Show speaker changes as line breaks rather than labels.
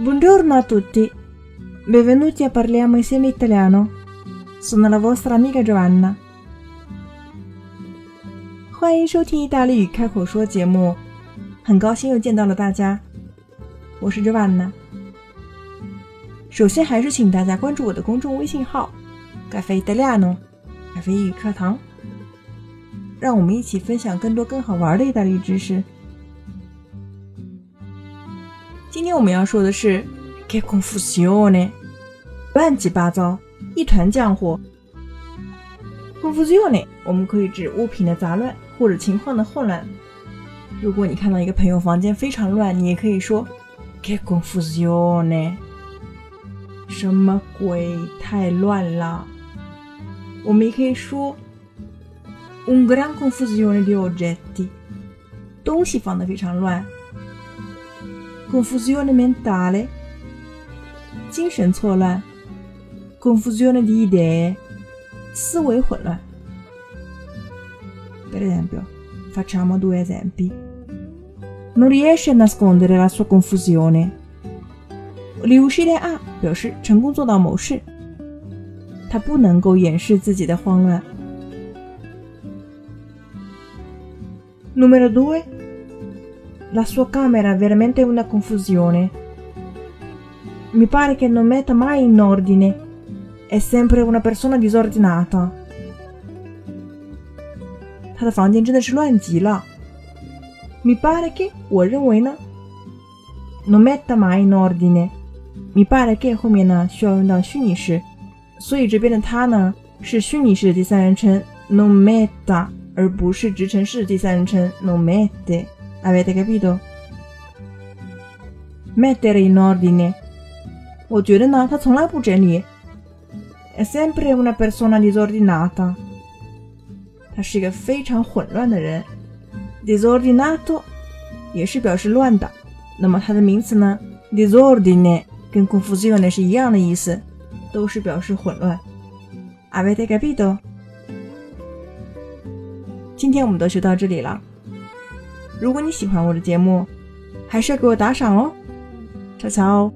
Buongiorno a tutti, benvenuti a parliamo insieme italiano. Sono la vostra amica Giovanna. 欢迎收听意大利语开口说节目，很高兴又见到了大家，我是 Giovanna。首先还是请大家关注我的公众微信号“咖啡 italiano”，咖啡语课堂，让我们一起分享更多更好玩的意大利知识。天我们要说的是 “che confusione”，乱七八糟，一团浆糊。confusione 我们可以指物品的杂乱或者情况的混乱。如果你看到一个朋友房间非常乱，你也可以说 “che confusione”。什么鬼？太乱了！我们也可以说 “un gran confusione di oggetti”，东西放的非常乱。Confusione mentale，精神错乱。confusione di idee，思维混乱。Per esempio, facciamo due esempi. Non riesce a nascondere la sua confusione. 例如事例 A 表示成功做到某事，他不能够掩饰自己的慌乱。Numero due, la sua camera è veramente una confusione. Mi pare che non metta mai in ordine. È sempre una persona disordinata. 他的房间真的是乱极了。Mi pare che 我认为呢，non metta mai in ordine。mi pare che 后面呢需要用到虚拟式，所以这边的他呢是虚拟式的第三人称 non metta，而不是直称式第三人称 non mette。 Avete capito? Mettere in ordine。我觉得呢，他从来不整理。È sempre una persona disordinata。他是一个非常混乱的人。Disordinato 也是表示乱的。那么它的名词呢？Disordine。跟 confusione 是一样的意思，都是表示混乱。Avete capito？今天我们都学到这里了。 如果你喜欢我的节目，还是要给我打赏哦。悄悄。